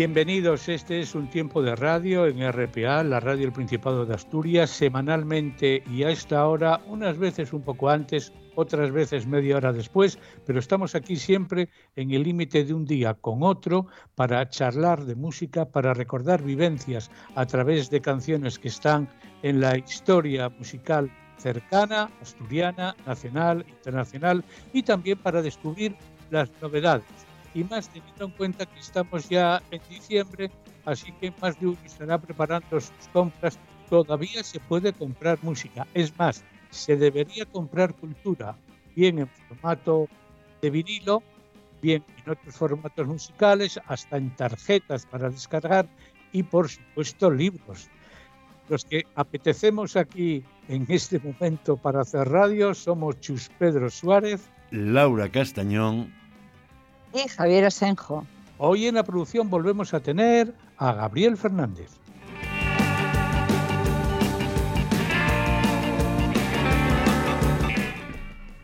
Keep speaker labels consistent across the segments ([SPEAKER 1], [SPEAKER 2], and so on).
[SPEAKER 1] Bienvenidos, este es un tiempo de radio en RPA, la radio del Principado de Asturias, semanalmente y a esta hora, unas veces un poco antes, otras veces media hora después, pero estamos aquí siempre en el límite de un día con otro para charlar de música, para recordar vivencias a través de canciones que están en la historia musical cercana, asturiana, nacional, internacional y también para descubrir las novedades. Y más teniendo en cuenta que estamos ya en diciembre, así que más de uno estará preparando sus compras. Todavía se puede comprar música. Es más, se debería comprar cultura, bien en formato de vinilo, bien en otros formatos musicales, hasta en tarjetas para descargar y por supuesto libros. Los que apetecemos aquí en este momento para hacer radio somos Chus Pedro Suárez,
[SPEAKER 2] Laura Castañón
[SPEAKER 3] y Javier Asenjo.
[SPEAKER 1] Hoy en la producción volvemos a tener a Gabriel Fernández.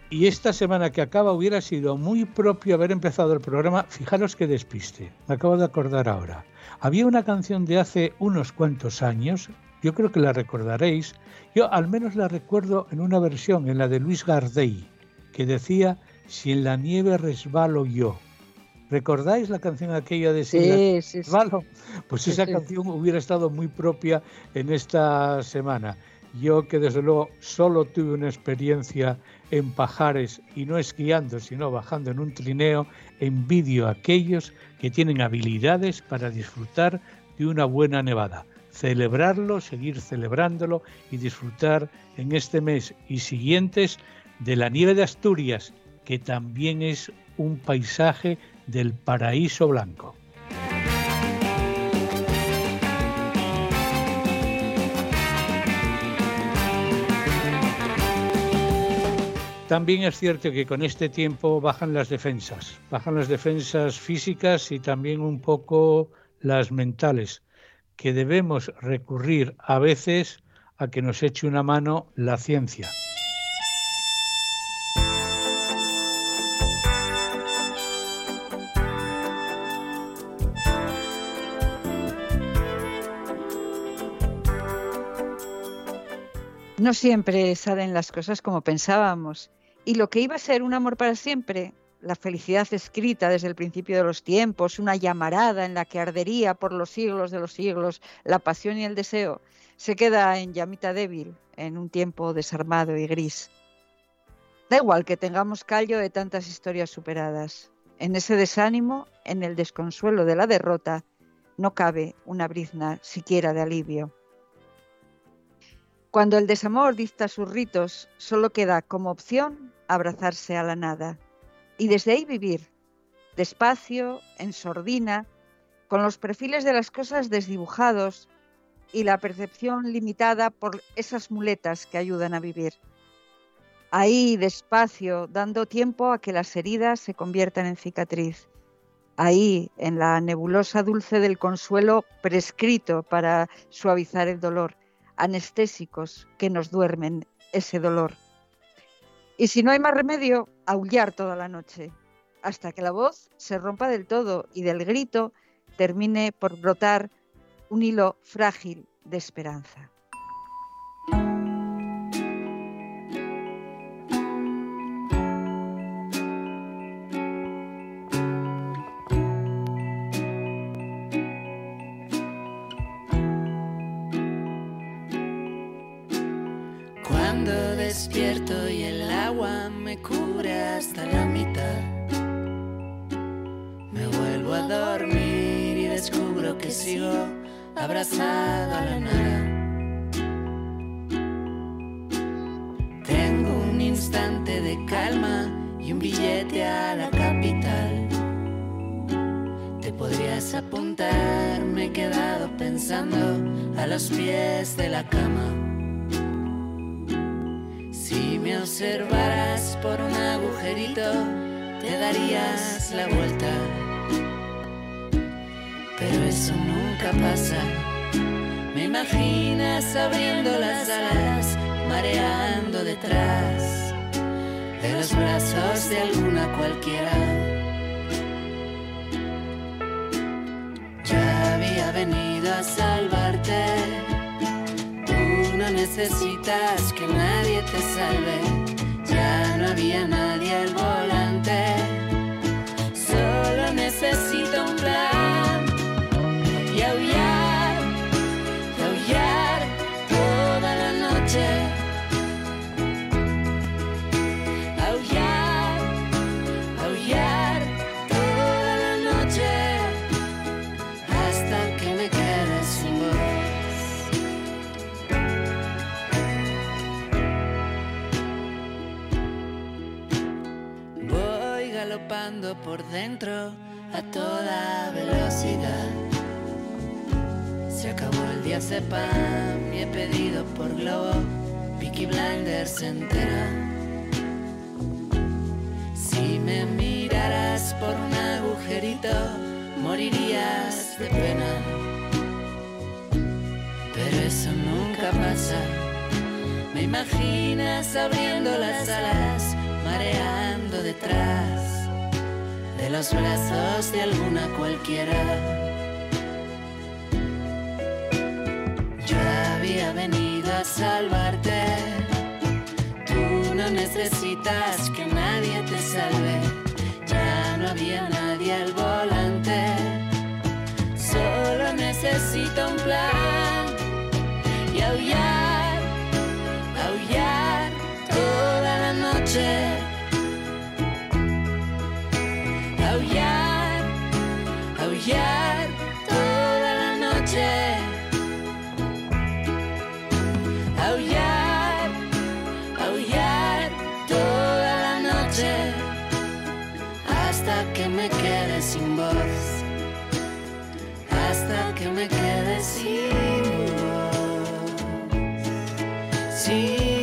[SPEAKER 1] Y esta semana que acaba hubiera sido muy propio haber empezado el programa. Fijaros que despiste, me acabo de acordar ahora. Había una canción de hace unos cuantos años, yo creo que la recordaréis, yo al menos la recuerdo en una versión, en la de Luis Gardey, que decía, si en la nieve resbalo yo. ¿Recordáis la canción aquella de
[SPEAKER 3] Sí, sí,
[SPEAKER 1] resbalo? Pues esa canción hubiera estado muy propia en esta semana. Yo que desde luego solo tuve una experiencia en pajares y no esquiando, sino bajando en un trineo, envidio a aquellos que tienen habilidades para disfrutar de una buena nevada. Celebrarlo, seguir celebrándolo y disfrutar en este mes y siguientes de la nieve de Asturias, que también es un paisaje del paraíso blanco. También es cierto que con este tiempo bajan las defensas, bajan las defensas físicas y también un poco las mentales, que debemos recurrir a veces a que nos eche una mano la ciencia.
[SPEAKER 3] No siempre salen las cosas como pensábamos y lo que iba a ser un amor para siempre, la felicidad escrita desde el principio de los tiempos, una llamarada en la que ardería por los siglos de los siglos la pasión y el deseo, se queda en llamita débil, en un tiempo desarmado y gris. Da igual que tengamos callo de tantas historias superadas. En ese desánimo, en el desconsuelo de la derrota, no cabe una brizna siquiera de alivio. Cuando el desamor dicta sus ritos, solo queda como opción abrazarse a la nada y desde ahí vivir, despacio, en sordina, con los perfiles de las cosas desdibujados y la percepción limitada por esas muletas que ayudan a vivir. Ahí, despacio, dando tiempo a que las heridas se conviertan en cicatriz. Ahí, en la nebulosa dulce del consuelo prescrito para suavizar el dolor, anestésicos que nos duermen ese dolor. Y si no hay más remedio, aullar toda la noche, hasta que la voz se rompa del todo y del grito termine por brotar un hilo frágil de esperanza.
[SPEAKER 4] Abrazado a la nada. Tengo un instante de calma y un billete a la capital. Te podrías apuntar, me he quedado pensando a los pies de la cama me observaras por un agujerito, te darías la vuelta. Pero eso nunca pasa. Me imaginas abriendo las alas, mareando detrás de los brazos de alguna cualquiera. Ya había venido a salvarte. Tú no necesitas que nadie te salve, ya no había nadie al volante. Por dentro a toda velocidad. Se acabó el día sepan y he pedido por globo Peaky Blinders entera. Si me miraras por un agujerito, morirías de pena. Pero eso nunca pasa. Me imaginas abriendo las alas, mareando detrás de los brazos de alguna cualquiera. Yo había venido a salvarte. Tú no necesitas que nadie te salve. Ya no había nadie al volante. Solo necesito un plan aullar toda la noche. Aullar, aullar toda la noche. Hasta que me quede sin voz, hasta que me quede sin voz, sin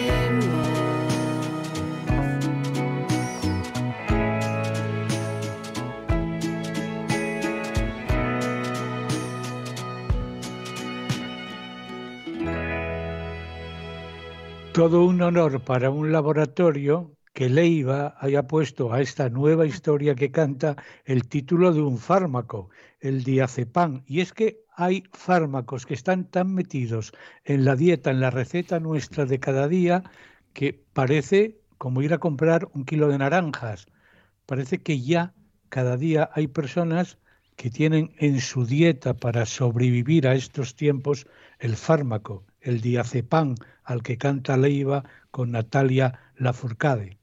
[SPEAKER 1] Todo un honor para un laboratorio que Leiva haya puesto a esta nueva historia que canta el título de un fármaco, el diazepam. Y es que hay fármacos que están tan metidos en la dieta, en la receta nuestra de cada día, que parece como ir a comprar un kilo de naranjas. Parece que ya cada día hay personas que tienen en su dieta para sobrevivir a estos tiempos el fármaco, el diazepam, al que canta Leiva con Natalia Lafourcade.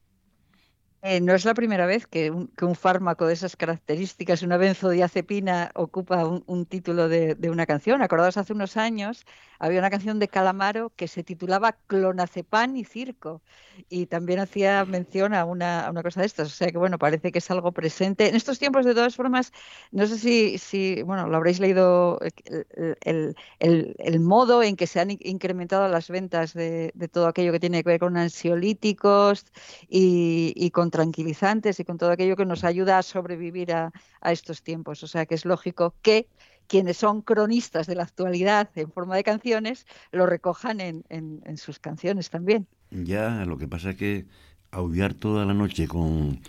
[SPEAKER 3] Eh, no es la primera vez que un, que un, fármaco de esas características, una benzodiazepina, ocupa un, un título de, de, una canción. Acordaos, hace unos años había una canción de Calamaro que se titulaba Clonazepam y Circo y también hacía mención a una, una, cosa de estas. O sea que, bueno, parece que es algo presente. En estos tiempos, de todas formas, no sé si, si bueno, lo habréis leído, el, el, el, el modo en que se han incrementado las ventas de, de, todo aquello que tiene que ver con ansiolíticos y, y con tranquilizantes y con todo aquello que nos ayuda a sobrevivir a, a estos tiempos. O sea que es lógico que quienes son cronistas de la actualidad en forma de canciones lo recojan en, en, en sus canciones también.
[SPEAKER 2] Ya, lo que pasa es que aullar toda la noche con,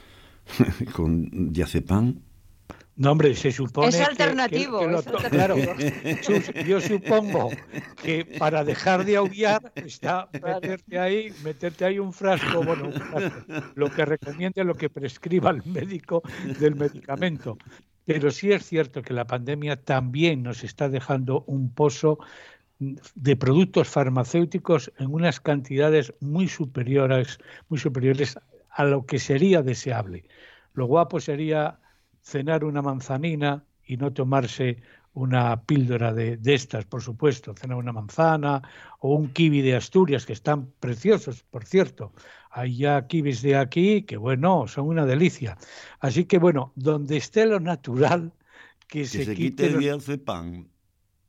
[SPEAKER 2] con diazepam
[SPEAKER 1] no, hombre, se supone.
[SPEAKER 3] Es alternativo.
[SPEAKER 1] Que, que, que
[SPEAKER 3] es alternativo.
[SPEAKER 1] Claro, yo supongo que para dejar de aullar está meterte ahí, meterte ahí un frasco, bueno, un frasco, lo que recomienda, lo que prescriba el médico del medicamento. Pero sí es cierto que la pandemia también nos está dejando un pozo de productos farmacéuticos en unas cantidades muy superiores, muy superiores a lo que sería deseable. Lo guapo sería cenar una manzanina y no tomarse una píldora de, estas, por supuesto, cenar una manzana o un kiwi de Asturias, que están preciosos, por cierto. Hay ya kiwis de aquí que, bueno, son una delicia. Así que, bueno, donde esté lo natural, que,
[SPEAKER 2] que
[SPEAKER 1] se,
[SPEAKER 2] se,
[SPEAKER 1] quite,
[SPEAKER 2] quite el diazepam.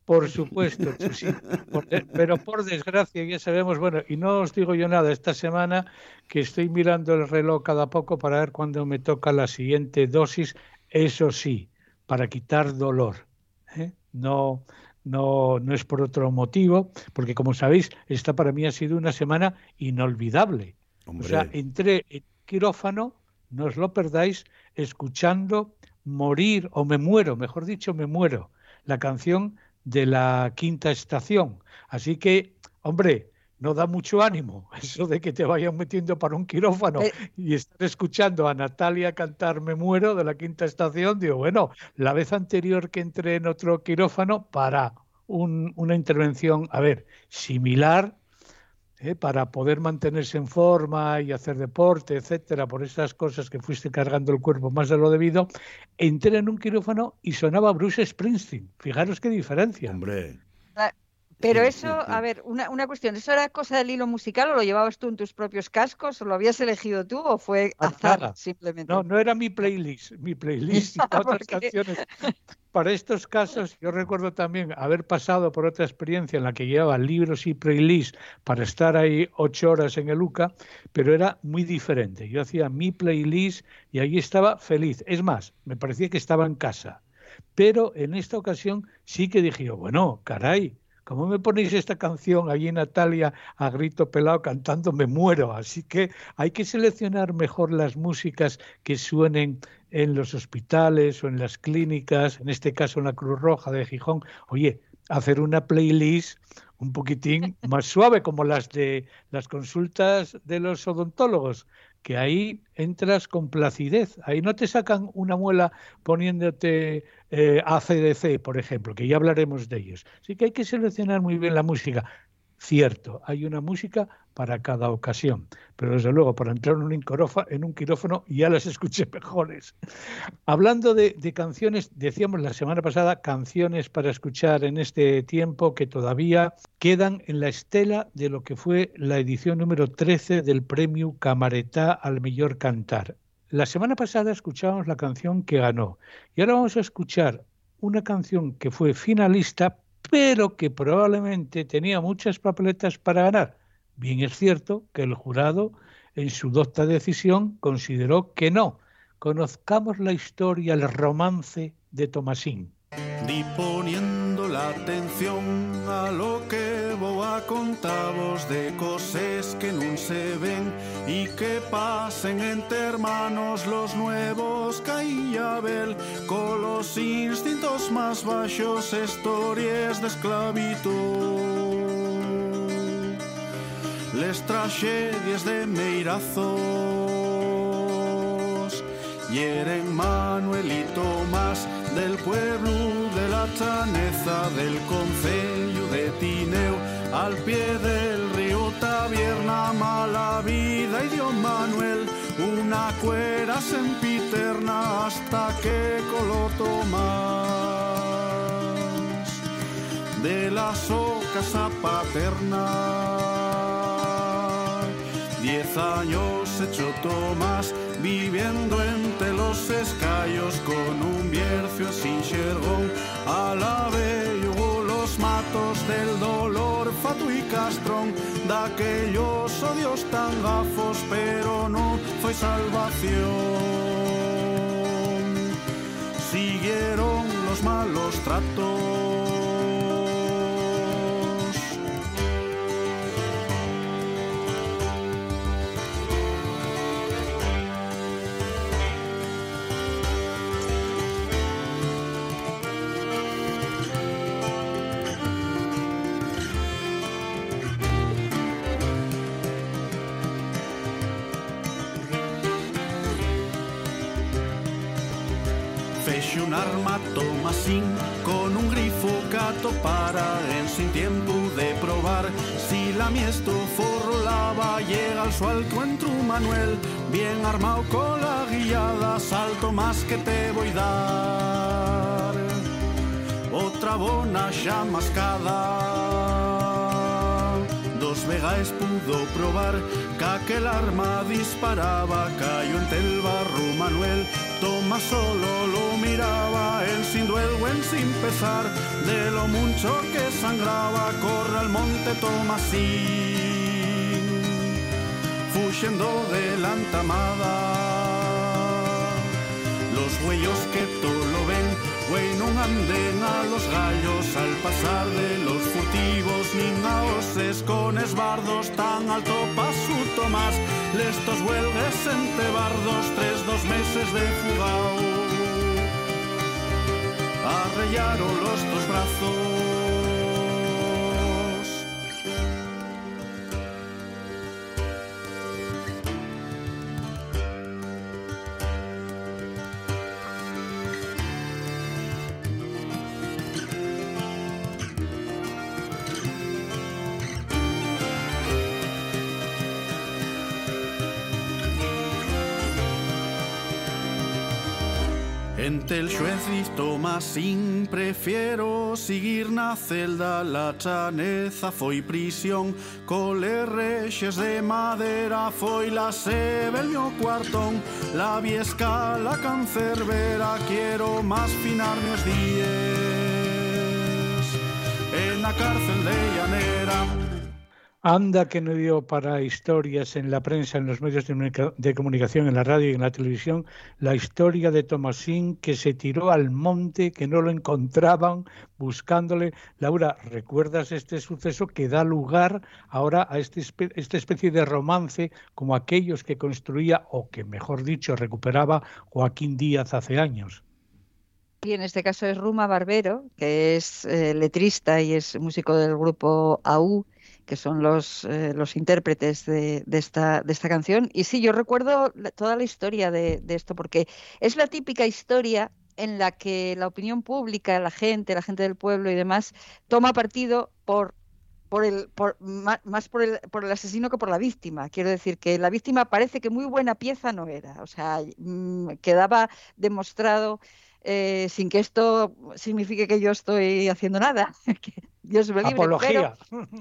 [SPEAKER 1] Por supuesto, sí, por, pero por desgracia ya sabemos, bueno, y no os digo yo nada, esta semana que estoy mirando el reloj cada poco para ver cuándo me toca la siguiente dosis, eso sí, para quitar dolor. ¿eh? No, no, no es por otro motivo, porque como sabéis, esta para mí ha sido una semana inolvidable.
[SPEAKER 2] Hombre.
[SPEAKER 1] O sea, entré en quirófano, no os lo perdáis, escuchando Morir, o Me Muero, mejor dicho, Me Muero, la canción de la quinta estación. Así que, hombre, no da mucho ánimo eso de que te vayan metiendo para un quirófano eh. y estar escuchando a Natalia cantar Me muero de la quinta estación. Digo, bueno, la vez anterior que entré en otro quirófano para una intervención, a ver, similar, ¿eh? para poder mantenerse en forma y hacer deporte, etcétera, por esas cosas que fuiste cargando el cuerpo más de lo debido, entré en un quirófano y sonaba Bruce Springsteen. Fijaros qué diferencia.
[SPEAKER 2] Hombre.
[SPEAKER 3] Pero eso, a ver, una, una, cuestión, ¿eso era cosa del hilo musical o lo llevabas tú en tus propios cascos o lo habías elegido tú o fue azar simplemente?
[SPEAKER 1] No, no era mi playlist, mi playlist y otras canciones. Para estos casos, yo recuerdo también haber pasado por otra experiencia en la que llevaba libros y playlist para estar ahí ocho horas en el UCA, pero era muy diferente. Yo hacía mi playlist y ahí estaba feliz. Es más, me parecía que estaba en casa. Pero en esta ocasión sí que dije, bueno, caray, ¿Cómo me ponéis esta canción allí Natalia a grito pelado cantando? Me muero. Así que hay que seleccionar mejor las músicas que suenen en los hospitales o en las clínicas, en este caso en la Cruz Roja de Gijón. Oye, hacer una playlist un poquitín más suave como las de las consultas de los odontólogos, que ahí entras con placidez. Ahí no te sacan una muela poniéndote eh, ACDC, por ejemplo, que ya hablaremos de ellos. Así que hay que seleccionar muy bien la música. Cierto, hay una música para cada ocasión, pero desde luego para entrar en un, en quirófano ya las escuché mejores. Hablando de, de, canciones, decíamos la semana pasada, canciones para escuchar en este tiempo que todavía quedan en la estela de lo que fue la edición número 13 del premio Camaretá al Mejor Cantar. La semana pasada escuchábamos la canción que ganó y ahora vamos a escuchar una canción que fue finalista, pero que probablemente tenía muchas papeletas para ganar. Bien es cierto que el jurado en su docta decisión consideró que no. Conozcamos la historia, el romance de Tomasín.
[SPEAKER 5] La atención a lo que a contaros de cosas que no se ven y que pasen entre hermanos los nuevos Caíabel con los instintos más bajos, historias de esclavitud. Les tragedias de Meirazos, hieren Manuel y del pueblo de la chaneza del concello de Tineo al pie del río Tabierna mala vida y dio Manuel una cuera sempiterna hasta que coloto más de las ocas a paterna diez años hecho Tomás viviendo entre los escayos con un biercio sin xergón a la matos del dolor fatu y castrón de aquellos odios tan gafos pero no fue salvación. Siguieron los malos tratos un arma Tomasín con un grifo gato para en sin tiempo de probar. Si la miesto forro lava llega al su alto en tu Manuel. Bien armado con la guiada salto más que te voy dar. Otra bona ya mascada dos vegas pudo probar que aquel arma disparaba cayó en el barro Manuel Toma solo lo miraba, él sin duelo, en sin pesar, de lo mucho que sangraba, corre al monte Tomasín, fuyendo de la entamada. Los huellos que todo lo ven, Güey, non anden a los gallos al pasar de los furtivos Nin a os con esbardos tan alto pasuto más Lestos huelgues entre bardos tres dos meses de fugao. Arrellaron los dos brazos. El xuez y Tomasín prefiero seguir na celda. La chaneza foi prisión Cole rexes de madera. Foi la sebe el meu cuartón La viesca, la cancerbera. Quiero más finar meus días En la cárcel de Llanera
[SPEAKER 1] Anda que no dio para historias en la prensa, en los medios de comunicación, en la radio y en la televisión, la historia de Tomasín que se tiró al monte, que no lo encontraban buscándole. Laura, ¿recuerdas este suceso que da lugar ahora a este, esta especie de romance como aquellos que construía, o que mejor dicho, recuperaba Joaquín Díaz hace años?
[SPEAKER 3] Y en este caso es Ruma Barbero, que es eh, letrista y es músico del grupo AU que son los, eh, los intérpretes de, esta, de esta canción. Y sí, yo recuerdo toda la historia de, esto, porque es la típica historia en la que la opinión pública, la gente, la gente del pueblo y demás, toma partido por por el, por, más por el, por el asesino que por la víctima. Quiero decir que la víctima parece que muy buena pieza no era. O sea, mm, quedaba demostrado eh, sin que esto signifique que yo estoy haciendo nada. Dios me libre.
[SPEAKER 1] Apología.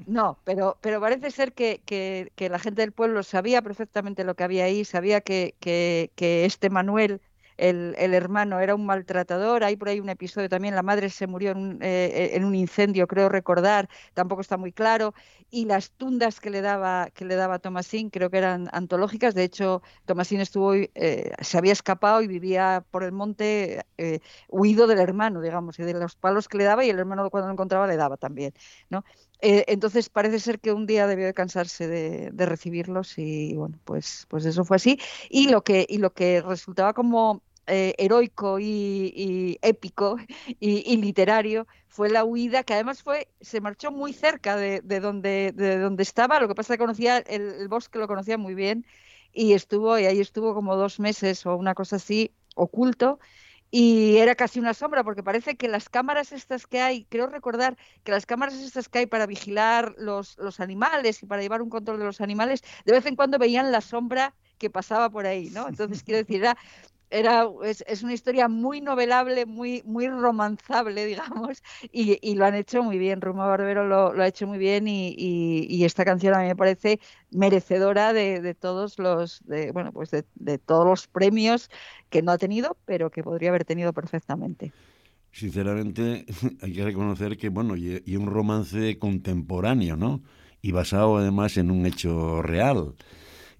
[SPEAKER 3] no, pero, pero parece ser que, que, la gente del pueblo sabía perfectamente lo que había ahí, sabía que, que este Manuel el, hermano era un maltratador. Hay por ahí un episodio también, la madre se murió en un, eh, en un, incendio, creo recordar, tampoco está muy claro. Y las tundas que le daba, que le daba Tomasín creo que eran antológicas. De hecho, Tomasín estuvo, eh, se había escapado y vivía por el monte eh, huido del hermano, digamos, y de los palos que le daba y el hermano cuando lo encontraba le daba también. ¿no? entonces parece ser que un día debió de cansarse de, de, recibirlos y bueno, pues, pues eso fue así. Y lo que, y lo que resultaba como eh, heroico y, épico y, literario fue la huida, que además fue, se marchó muy cerca de, donde, de donde estaba, lo que pasa es que conocía el, bosque, lo conocía muy bien, y estuvo, y ahí estuvo como dos meses o una cosa así, oculto, y era casi una sombra, porque parece que las cámaras estas que hay, creo recordar que las cámaras estas que hay para vigilar los, los animales y para llevar un control de los animales, de vez en cuando veían la sombra que pasaba por ahí, ¿no? Entonces, quiero decir, era era, es, una historia muy novelable, muy, muy romanzable, digamos, y, lo han hecho muy bien. Ruma Barbero lo, ha hecho muy bien y, esta canción a mí me parece merecedora de, todos los, de, bueno, pues de, todos los premios que no ha tenido, pero que podría haber tenido perfectamente.
[SPEAKER 2] Sinceramente, hay que reconocer que, bueno, y, y un romance contemporáneo, ¿no? Y basado además en un hecho real.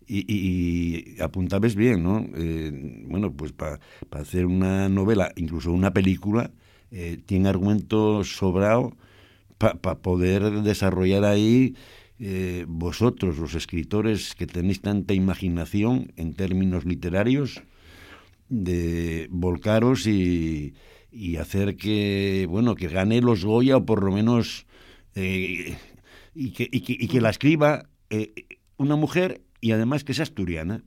[SPEAKER 2] Y, apuntabes bien, ¿no? Eh, bueno, pues para hacer una novela, incluso una película, eh, tiene argumentos sobrado para poder desarrollar ahí eh, vosotros, los escritores que tenéis tanta imaginación en términos literarios, de volcaros y, y hacer que, bueno, que gane los Goya o por lo menos y que, y, que, y, que, la escriba una mujer y además que es asturiana.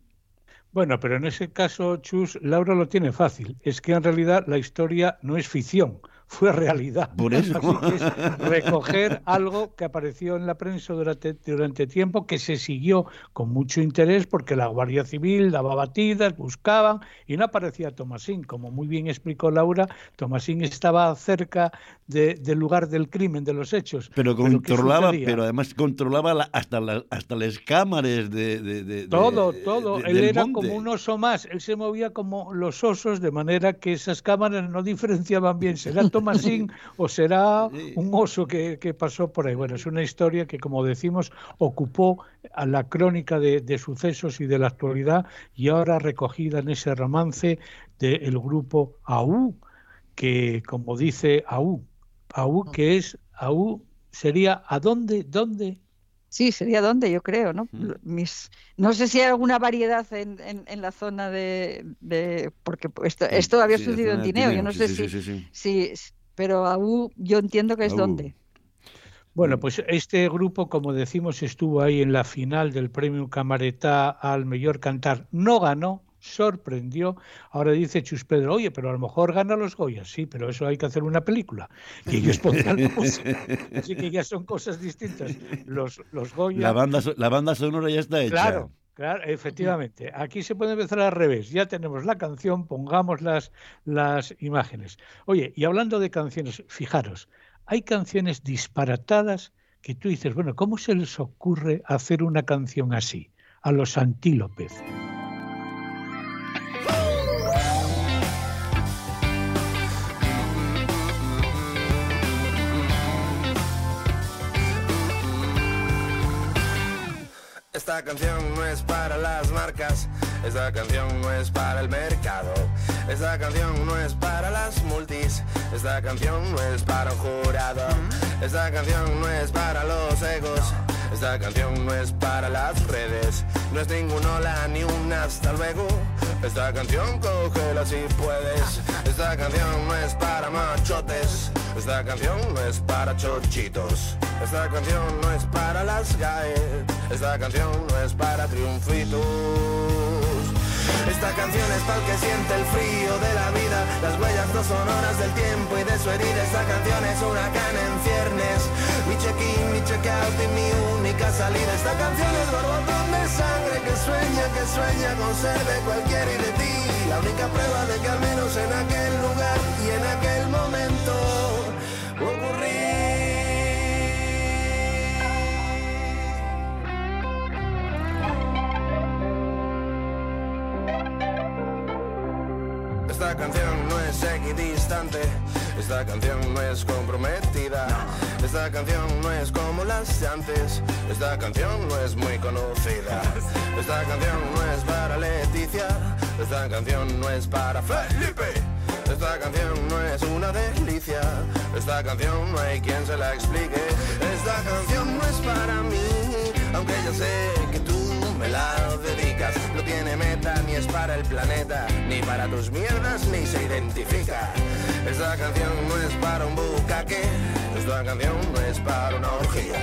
[SPEAKER 1] Bueno, pero en ese caso, Chus, Laura lo tiene fácil. Es que en realidad la historia no es ficción, fue realidad.
[SPEAKER 2] Por eso.
[SPEAKER 1] es recoger algo que apareció en la prensa durante, durante tiempo, que se siguió con mucho interés porque la Guardia Civil daba batidas, buscaban y no aparecía Tomasín. Como muy bien explicó Laura, Tomasín estaba cerca del lugar del crimen, de los hechos.
[SPEAKER 2] Pero controlaba, pero, además controlaba hasta, hasta las cámaras de...
[SPEAKER 1] todo, todo. él era como un oso más. Él se movía como los osos, de manera que esas cámaras no diferenciaban bien. Será Tomasín o será un oso que, pasó por ahí. Bueno, es una historia que, como decimos, ocupó a la crónica de, sucesos y de la actualidad y ahora recogida en ese romance del grupo AU, que, como dice AU, AU, que es AU, sería ¿a dónde? ¿Dónde?
[SPEAKER 3] Sí, sería dónde, yo creo, ¿no? Mis, no sé si hay alguna variedad en, en, la zona de, de porque esto, esto había sucedido en Tineo, yo no sé si, si, pero AU yo entiendo que es dónde.
[SPEAKER 1] Bueno, pues este grupo, como decimos, estuvo ahí en la final del premio Camaretá al mejor cantar. No ganó, sorprendió. Ahora dice Chus Pedro, oye, pero a lo mejor gana los Goyas. Sí, pero eso hay que hacer una película. Y ellos pondrán Así que ya son cosas distintas. Los, los Goya...
[SPEAKER 2] La banda, la banda sonora ya está hecha.
[SPEAKER 1] Claro, Claro, efectivamente. Aquí se puede empezar al revés. Ya tenemos la canción, pongamos las, las imágenes. Oye, y hablando de canciones, fijaros, hay canciones disparatadas que tú dices, bueno, ¿cómo se les ocurre hacer una canción así? A los antílopes.
[SPEAKER 6] Esta canción no es para las marcas, esta canción no es para el mercado, esta canción no es para las multis, esta canción no es para un jurado, esta canción no es para los egos, esta canción no es para las redes, no es ningún hola ni un hasta luego, esta canción cógela si puedes, esta canción no es para machotes, esta canción no es para chochitos, esta canción no es para las GAE, esta canción no es para triunfitos. Esta canción es para el que siente el frío de la vida, las huellas no sonoras del tiempo y de su herida. Esta canción es huracán en ciernes, mi check-in, mi check-out y mi única salida. Esta canción es borbotón de sangre que sueña, que sueña con ser de cualquiera y de ti. La única prueba de que al menos en aquel lugar y en aquel momento Esta canción no es equidistante, esta canción no es comprometida, esta canción no es como las de antes, esta canción no es muy conocida, esta canción no es para Leticia, esta canción no es para Felipe. Esta canción no es una delicia, esta canción no hay quien se la explique, esta canción no es para mí, aunque ya sé que tú me la dedicas. No tiene meta, ni es para el planeta, ni para tus mierdas, ni se identifica. Esta canción no es para un bucaque, esta canción no es para una orgía.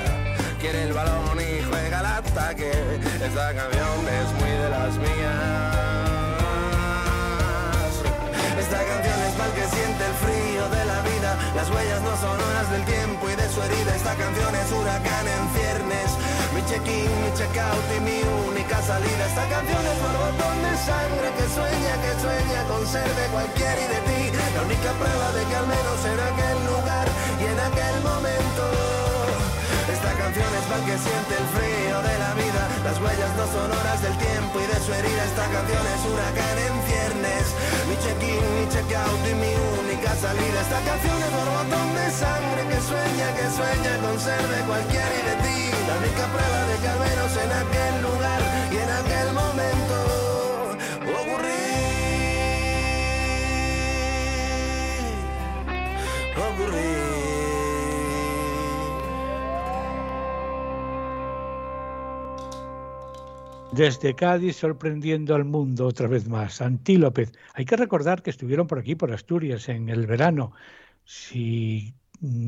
[SPEAKER 6] Quiere el balón y juega al ataque, esta canción es muy de las mías. Esta canción es para el que siente el frío de la vida, las huellas no son horas del tiempo y de su herida. Esta canción es huracán en ciernes, mi check-in, mi check-out y mi única salida. Esta canción es borbotón de sangre que sueña, que sueña con ser de cualquiera y de ti. La única prueba de que al menos en aquel lugar y en aquel momento. Esta canción es para que siente el frío de la vida, las huellas no son horas del tiempo y de su herida. Esta canción es huracán en ciernes, mi check-in, mi check-out y mi única salida. Esta canción es borbotón de sangre que sueña, que sueña con ser de cualquiera y de ti. La única prueba de que al menos en aquel lugar y en aquel momento ocurrí. Ocurrí.
[SPEAKER 1] Desde Cádiz sorprendiendo al mundo otra vez más. Antílopez. Hay que recordar que estuvieron por aquí, por Asturias, en el verano. Si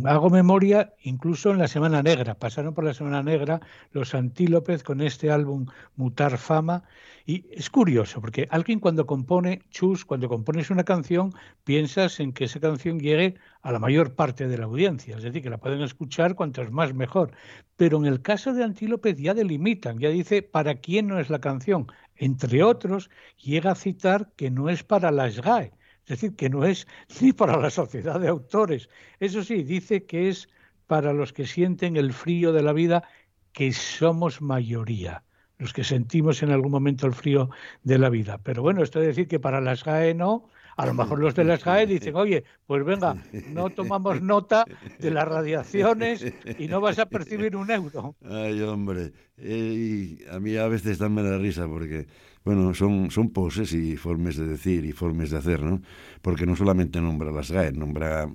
[SPEAKER 1] hago memoria, incluso en la Semana Negra. Pasaron por la Semana Negra los Antílopez con este álbum Mutar Fama. Y es curioso, porque alguien cuando compone, Chus, cuando compones una canción, piensas en que esa canción llegue a la mayor parte de la audiencia, es decir, que la pueden escuchar cuantos más mejor. Pero en el caso de Antílopez ya delimitan, ya dice para quién no es la canción. Entre otros, llega a citar que no es para las GAE, es decir, que no es ni para la sociedad de autores. Eso sí, dice que es para los que sienten el frío de la vida, que somos mayoría los que sentimos en algún momento el frío de la vida. Pero bueno, esto de decir que para las GAE no, a lo mejor los de las GAE dicen, oye, pues venga, no tomamos nota de las radiaciones y no vas a percibir un euro.
[SPEAKER 2] Ay, hombre, eh, a mí a veces dan la risa porque, bueno, son, son poses y formas de decir y formas de hacer, ¿no? Porque no solamente nombra las GAE, nombra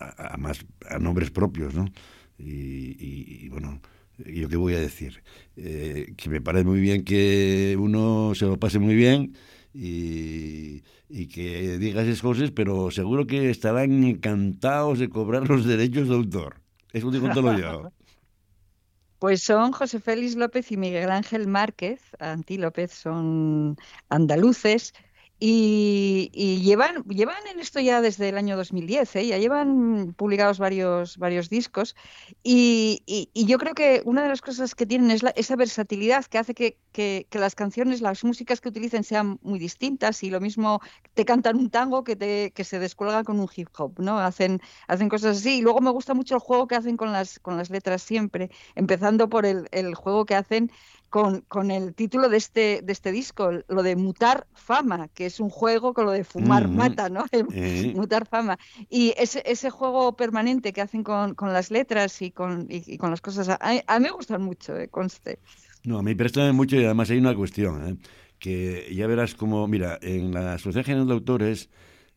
[SPEAKER 2] a, a más, a nombres propios, ¿no? y, y, y bueno, yo qué voy a decir, eh, que me parece muy bien que uno se lo pase muy bien y, y, que diga esas cosas, pero seguro que estarán encantados de cobrar los derechos de autor. Eso digo todo yo.
[SPEAKER 3] Pues son José Félix López y Miguel Ángel Márquez, Antí López, son andaluces Y, llevan, llevan en esto ya desde el año 2010, ¿eh? ya llevan publicados varios, varios discos. Y, yo creo que una de las cosas que tienen es esa versatilidad que hace que, que, las canciones, las músicas que utilicen sean muy distintas. Y lo mismo te cantan un tango que, te, que se descuelga con un hip hop, ¿no? Hacen, hacen cosas así. Y luego me gusta mucho el juego que hacen con las, con las letras siempre, empezando por el, el juego que hacen con, con, el título de este, de este disco, lo de mutar fama, que es un juego con lo de fumar mata, ¿no? Mutar fama. Y ese, ese juego permanente que hacen con, con las letras y con, y, con las cosas, a, mí me gustan mucho, eh, conste.
[SPEAKER 2] No, a mí prestan mucho y además hay una cuestión, ¿eh? que ya verás como, mira, en la Sociedad General de Autores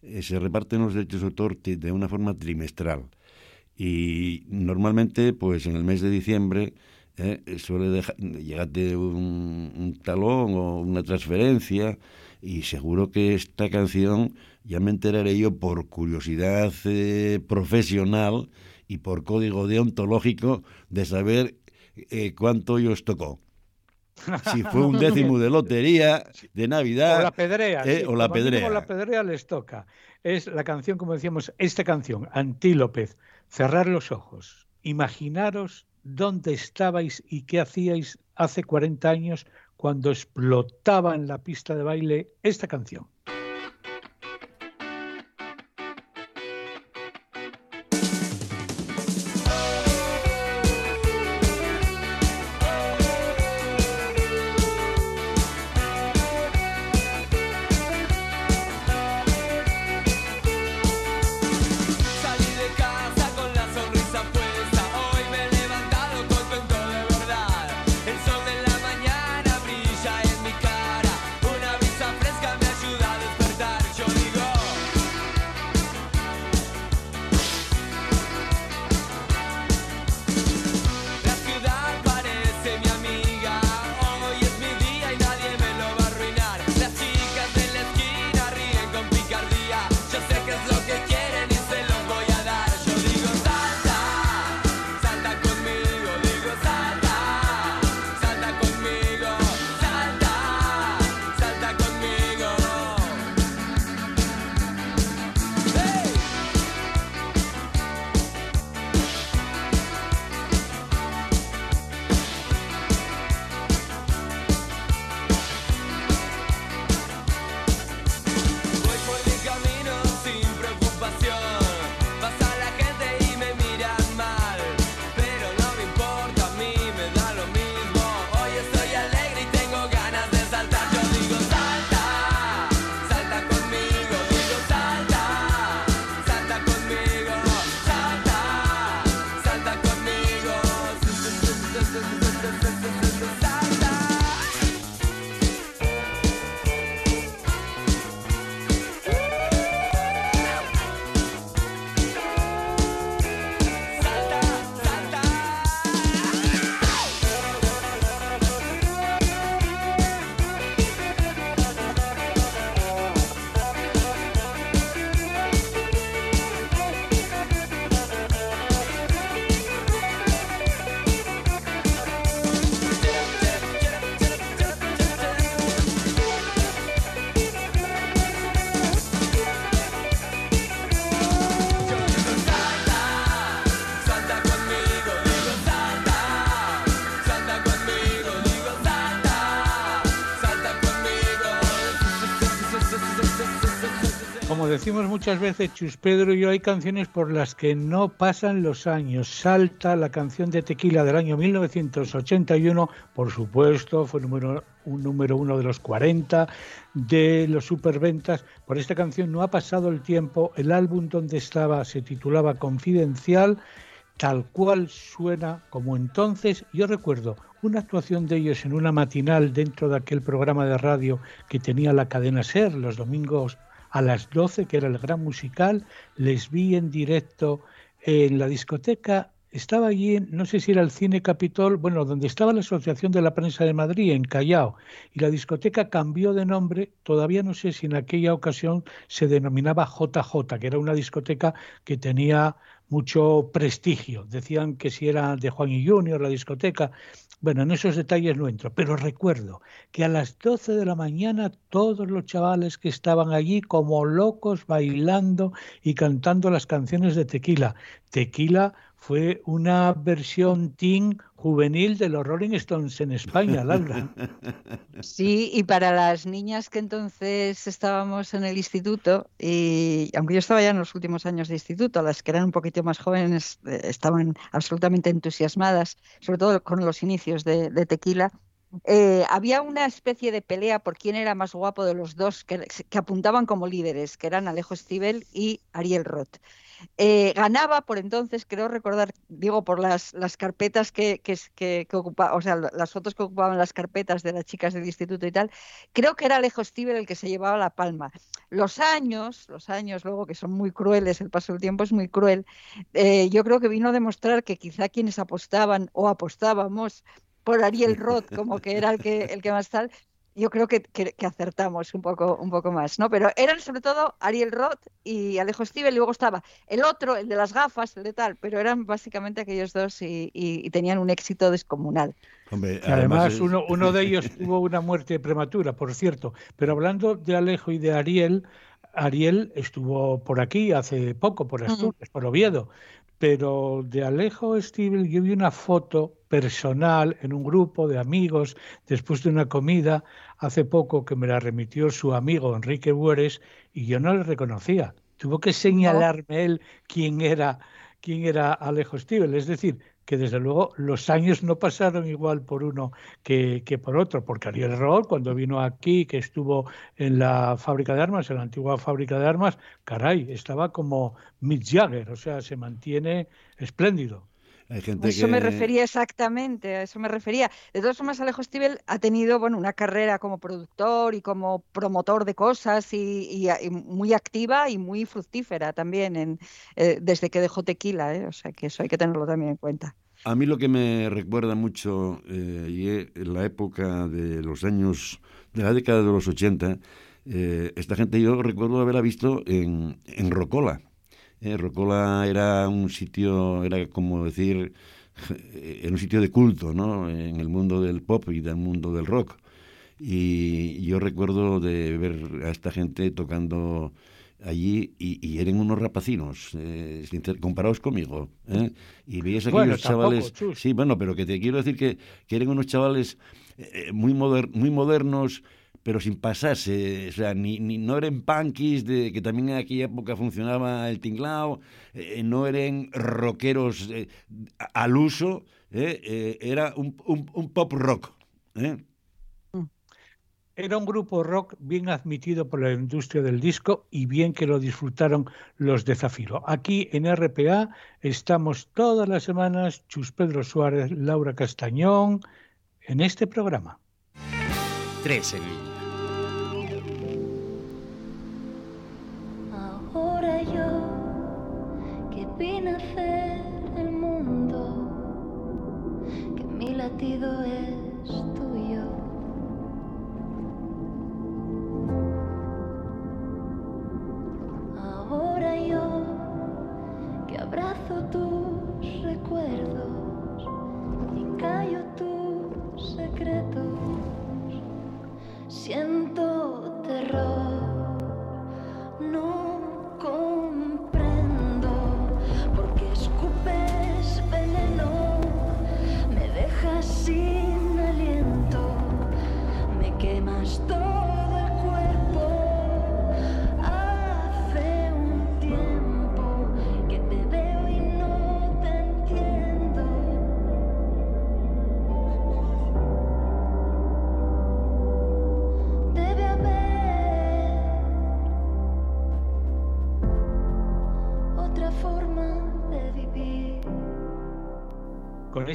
[SPEAKER 2] eh, se reparten los derechos de autor de una forma trimestral. Y normalmente, pues en el mes de diciembre ¿eh? suele dejar, llegarte un, talón o una transferencia y seguro que esta canción ya me enteraré yo por curiosidad eh, profesional y por código deontológico de saber eh, cuánto os tocó. Si fue un décimo de lotería, de Navidad.
[SPEAKER 1] O la pedrea.
[SPEAKER 2] o la pedrea.
[SPEAKER 1] La pedrea les toca. Es la canción, como decíamos, esta canción, Antílopez, Cerrar los ojos. Imaginaros dónde estabais y qué hacíais hace 40 años cuando explotaba en la pista de baile esta canción. Decimos muchas veces, Chus Pedro y yo, hay canciones por las que no pasan los años. Salta la canción de Tequila del año 1981, por supuesto, fue número, un número uno de los 40 de los superventas. Por esta canción no ha pasado el tiempo, el álbum donde estaba se titulaba Confidencial, tal cual suena como entonces. Yo recuerdo una actuación de ellos en una matinal dentro de aquel programa de radio que tenía la cadena Ser los domingos a las 12, que era el gran musical, les vi en directo en la discoteca, estaba allí, no sé si era el Cine Capitol, bueno, donde estaba la Asociación de la Prensa de Madrid, en Callao, y la discoteca cambió de nombre, todavía no sé si en aquella ocasión se denominaba JJ, que era una discoteca que tenía mucho prestigio. Decían que si era de Juan y Junior la discoteca, Bueno, en esos detalles no entro, pero recuerdo que a las 12 de la mañana todos los chavales que estaban allí como locos bailando y cantando las canciones de Tequila. Tequila fue una versión teen juvenil de los Rolling Stones en España, Laura.
[SPEAKER 3] Sí, y para las niñas que entonces estábamos en el instituto, y aunque yo estaba ya en los últimos años de instituto, las que eran un poquito más jóvenes eh, estaban absolutamente entusiasmadas, sobre todo con los inicios de, Tequila. Eh, había una especie de pelea por quién era más guapo de los dos que, apuntaban como líderes, que eran Alejo Stivel y Ariel Roth. Eh, ganaba por entonces, creo recordar, digo, por las, las carpetas que, que, que, o sea, las fotos que ocupaban las carpetas de las chicas del instituto y tal, creo que era Alejo Stivel el que se llevaba la palma. Los años, los años luego que son muy crueles, el paso del tiempo es muy cruel, eh, yo creo que vino a demostrar que quizá quienes apostaban o apostábamos por Ariel Roth como que era el que, el que más tal, yo creo que, acertamos un poco, un poco más, ¿no? Pero eran sobre todo Ariel Roth y Alejo Stivel, y luego estaba el otro, el de las gafas, el de tal, pero eran básicamente aquellos dos y, tenían un éxito descomunal.
[SPEAKER 1] además, uno, uno de ellos tuvo una muerte prematura, por cierto. Pero hablando de Alejo y de Ariel, Ariel estuvo por aquí hace poco, por Asturias, por Oviedo, pero de Alejo Stivel yo vi una foto personal en un grupo de amigos después de una comida hace poco que me la remitió su amigo Enrique Bueres y yo no le reconocía. Tuvo que señalarme él quién era quién era Alejo Stivel. Es decir, que desde luego los años no pasaron igual por uno que, que por otro, porque Ariel Roth, cuando vino aquí, que estuvo en la fábrica de armas, en la antigua fábrica de armas, caray, estaba como Mick Jagger, o sea, se mantiene espléndido.
[SPEAKER 3] Hay gente eso me refería exactamente, a eso me refería. De todas formas, Alejo Stivel ha tenido bueno, una carrera como productor y como promotor de cosas y, muy activa y muy fructífera también en, eh, desde que dejó Tequila, ¿eh? o sea que eso hay que tenerlo también en cuenta.
[SPEAKER 2] A mí lo que me recuerda mucho eh, y en la época de los años, de la década de los 80, eh, esta gente yo recuerdo haberla visto en, en Rocola eh, Rocola era un sitio, era como decir, era un sitio de culto, ¿no? En el mundo del pop y del mundo del rock. Y yo recuerdo de ver a esta gente tocando allí y, eran unos rapacinos eh, comparados conmigo ¿eh? y veías aquellos chavales sí bueno pero que te quiero decir que, que eran unos chavales eh, muy moder, muy modernos pero sin pasarse, o sea, ni, ni no eran punkis, de, que también en aquella época funcionaba el tinglao, eh, no eran rockeros eh, al uso, eh, era un, un, pop rock.
[SPEAKER 1] Era un grupo rock bien admitido por la industria del disco y bien que lo disfrutaron los de Zafiro. Aquí en RPA estamos todas las semanas, Chus Pedro Suárez, Laura Castañón, en este programa.
[SPEAKER 7] Tres en
[SPEAKER 8] vi nacer el mundo, que mi latido es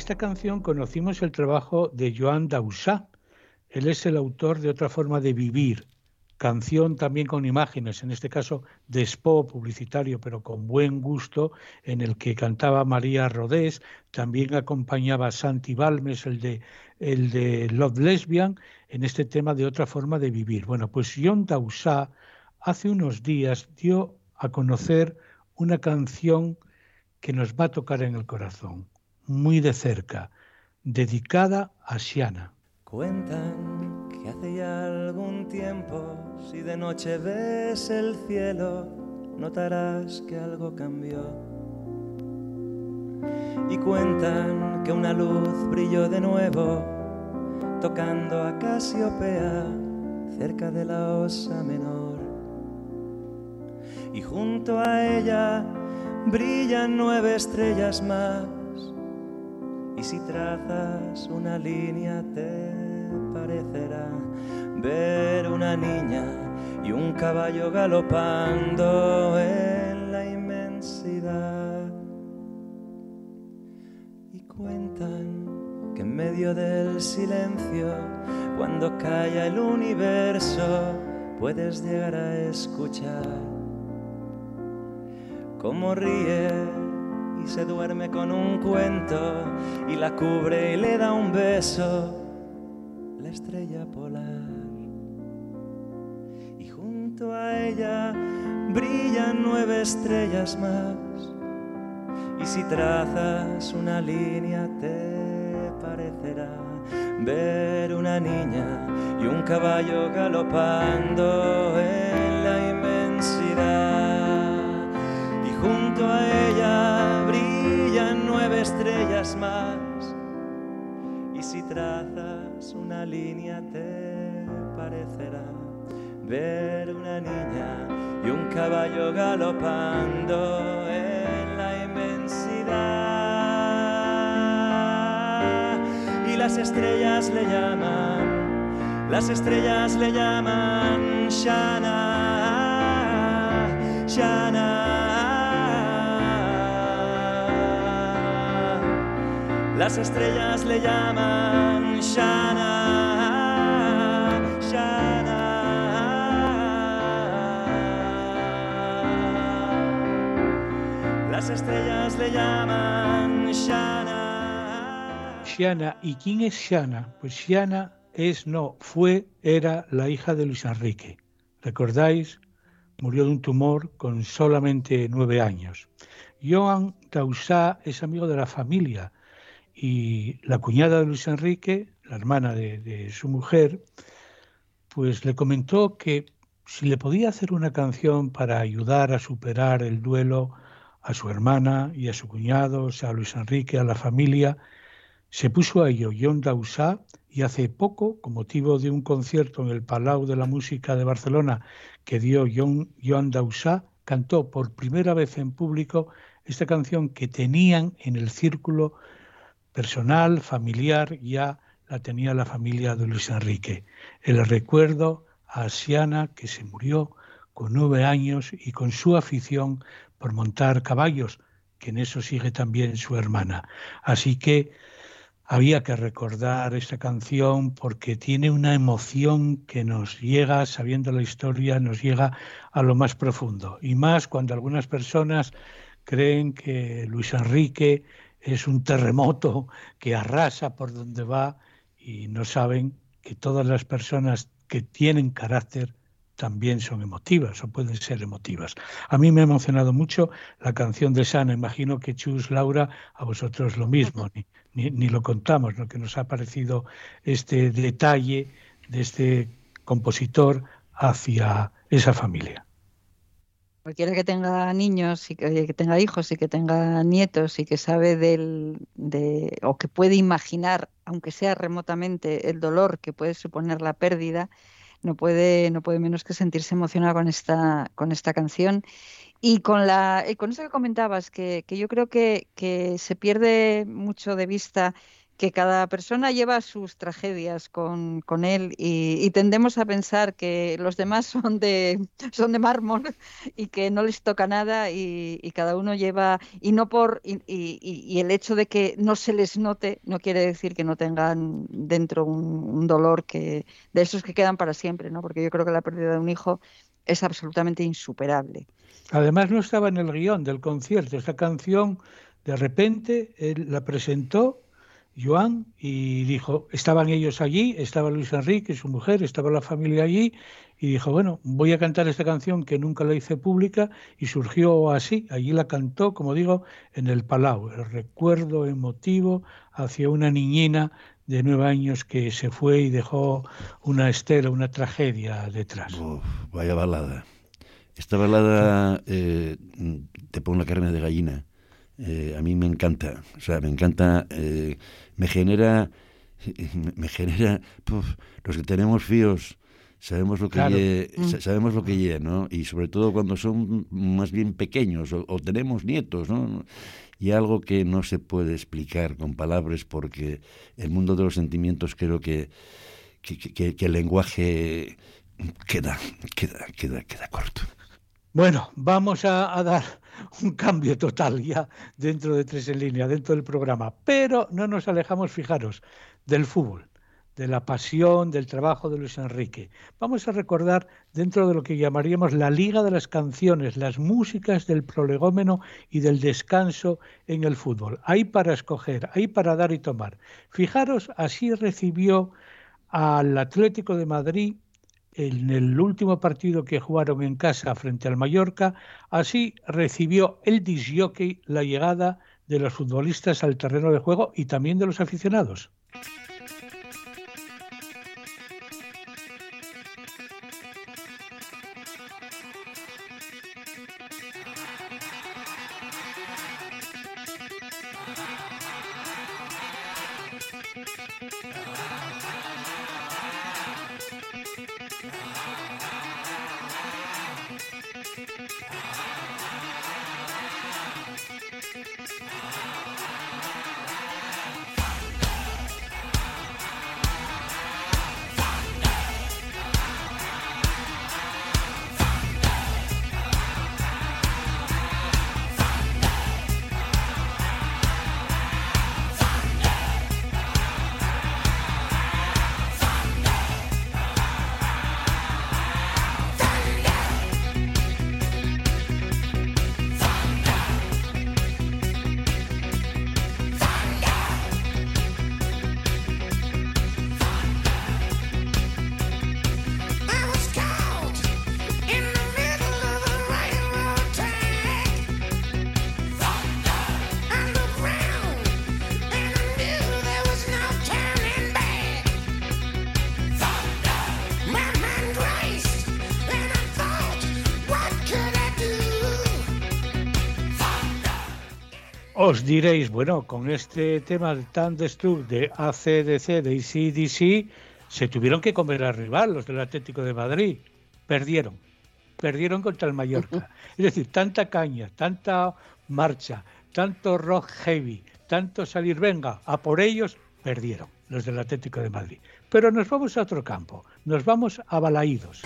[SPEAKER 1] esta canción conocimos el trabajo de Joan Dausà. Él es el autor de Otra forma de vivir, canción también con imágenes, en este caso de spot publicitario, pero con buen gusto, en el que cantaba María Rodés, también acompañaba Santi Balmes, el de, el de Love Lesbian, en este tema de Otra forma de vivir. Bueno, pues Joan Dausà hace unos días dio a conocer una canción que nos va a tocar en el corazón muy de cerca. dedicada a Siana.
[SPEAKER 9] Cuentan que hace ya algún tiempo, si de noche ves el cielo, notarás que algo cambió. Y cuentan que una luz brilló de nuevo, tocando a Casiopea, cerca de la osa menor. Y junto a ella brillan nueve estrellas más. Y si trazas una línea te parecerá ver una niña y un caballo galopando en la inmensidad. Y cuentan que en medio del silencio, cuando calla el universo, puedes llegar a escuchar cómo ríe y se duerme con un cuento y la cubre y le da un beso la estrella polar. Y junto a ella brillan nueve estrellas más. Y si trazas una línea te parecerá ver una niña y un caballo galopando en la inmensidad. Junto a ella brillan nueve estrellas más. Y si trazas una línea te parecerá ver una niña y un caballo galopando en la inmensidad. Y las estrellas le llaman, las estrellas le llaman Shana, Shana. Las estrellas le llaman Shana, Shana. Las estrellas le llaman Shana.
[SPEAKER 1] Xiana. ¿Y quién es Xiana? Pues Xiana es, no, fue, era la hija de Luis Enrique. ¿Recordáis? Murió de un tumor con solamente nueve años. Joan Dausá es amigo de la familia y la cuñada de Luis Enrique, la hermana de, su mujer, pues le comentó que si le podía hacer una canción para ayudar a superar el duelo a su hermana y a su cuñado, o sea, a Luis Enrique, a la familia, se puso a ello John Dausá y hace poco, con motivo de un concierto en el Palau de la Música de Barcelona que dio John, Joan Dausá, cantó por primera vez en público esta canción que tenían en el círculo personal, familiar, ya la tenía la familia de Luis Enrique. El recuerdo a Asiana, que se murió con nueve años y con su afición por montar caballos, que en eso sigue también su hermana. Así que había que recordar esta canción porque tiene una emoción que nos llega, sabiendo la historia, nos llega a lo más profundo. Y más cuando algunas personas creen que Luis Enrique es un terremoto que arrasa por donde va y no saben que todas las personas que tienen carácter también son emotivas o pueden ser emotivas. A mí me ha emocionado mucho la canción de Sana. Imagino que Chus, Laura, a vosotros lo mismo. Ni, ni, ni lo contamos, lo que nos ha parecido este detalle de este compositor hacia esa familia.
[SPEAKER 3] Cualquiera que tenga niños y que, tenga hijos y que tenga nietos y que sabe del, de, o que puede imaginar, aunque sea remotamente, el dolor que puede suponer la pérdida, no puede, no puede menos que sentirse emocionado con esta, con esta canción. Y con, la, y con eso que comentabas, que, que yo creo que, que se pierde mucho de vista que cada persona lleva sus tragedias con, él y, tendemos a pensar que los demás son de, son de mármol y que no les toca nada y, cada uno lleva, y no por, y, el hecho de que no se les note no quiere decir que no tengan dentro un, un, dolor que, de esos que quedan para siempre, ¿no? Porque yo creo que la pérdida de un hijo es absolutamente insuperable.
[SPEAKER 1] Además no estaba en el guion del concierto, esta canción de repente él la presentó Joan, y dijo, estaban ellos allí, estaba Luis Enrique, su mujer, estaba la familia allí, y dijo, bueno, voy a cantar esta canción que nunca la hice pública, y surgió así, allí la cantó, como digo, en el Palau, el recuerdo emotivo hacia una niñina de nueve años que se fue y dejó una estela, una tragedia detrás.
[SPEAKER 2] Vaya balada. Esta balada eh, te pone la carne de gallina. Eh, a mí me encanta, o sea, me encanta, eh, me genera, me genera, puf, los que tenemos fíos, sabemos lo que
[SPEAKER 1] Claro.
[SPEAKER 2] lle-
[SPEAKER 1] Mm.
[SPEAKER 2] sa- sabemos lo que lle, ¿no? Y sobre todo cuando son más bien pequeños o, o tenemos nietos, ¿no? Y algo que no se puede explicar con palabras porque el mundo de los sentimientos creo que, que, que- que el lenguaje queda, queda, queda, queda corto.
[SPEAKER 1] Bueno, vamos a, dar un cambio total ya dentro de Tres en Línea, dentro del programa, pero no nos alejamos, fijaros, del fútbol, de la pasión, del trabajo de Luis Enrique. Vamos a recordar dentro de lo que llamaríamos la Liga de las Canciones, las músicas del prolegómeno y del descanso en el fútbol. Hay para escoger, hay para dar y tomar. Fijaros, así recibió al Atlético de Madrid en el último partido que jugaron en casa frente al Mallorca, así recibió el disjockey la llegada de los futbolistas al terreno de juego y también de los aficionados. Os diréis, bueno, con este tema de Thunderstruck de ACDC, de ACDC, se tuvieron que comer al rival, los del Atlético de Madrid. Perdieron. Perdieron contra el Mallorca. Es decir, tanta caña, tanta marcha, tanto rock heavy, tanto salir, venga, a por ellos, perdieron los del Atlético de Madrid. Pero nos vamos a otro campo, nos vamos a Balaídos.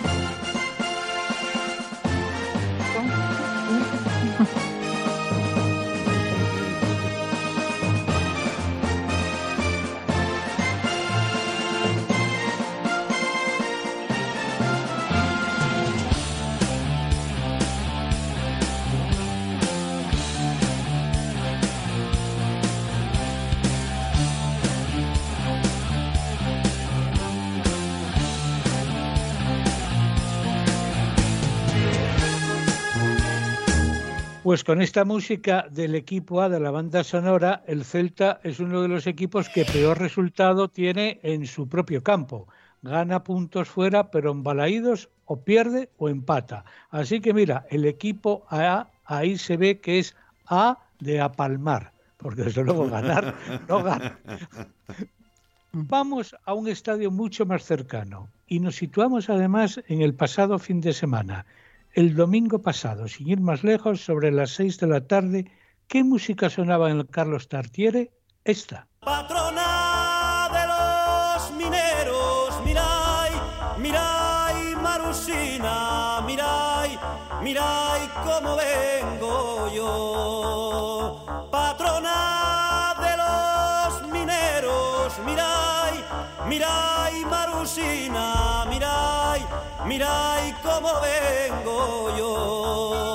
[SPEAKER 1] Pues con esta música del equipo A de la banda sonora, el Celta es uno de los equipos que peor resultado tiene en su propio campo. Gana puntos fuera, pero en balaídos o pierde o empata. Así que mira, el equipo A ahí se ve que es A de apalmar, porque desde luego ganar no gana. Vamos a un estadio mucho más cercano y nos situamos además en el pasado fin de semana. El domingo pasado, sin ir más lejos, sobre las seis de la tarde, ¿qué música sonaba en Carlos Tartiere? Esta.
[SPEAKER 10] Patrona de los mineros, mirai, mirai, Marusina, mirai, mirai cómo vengo yo. Patrona de los mineros, mirai, mirai, Marusina, mirai, mirai cómo vengo yo.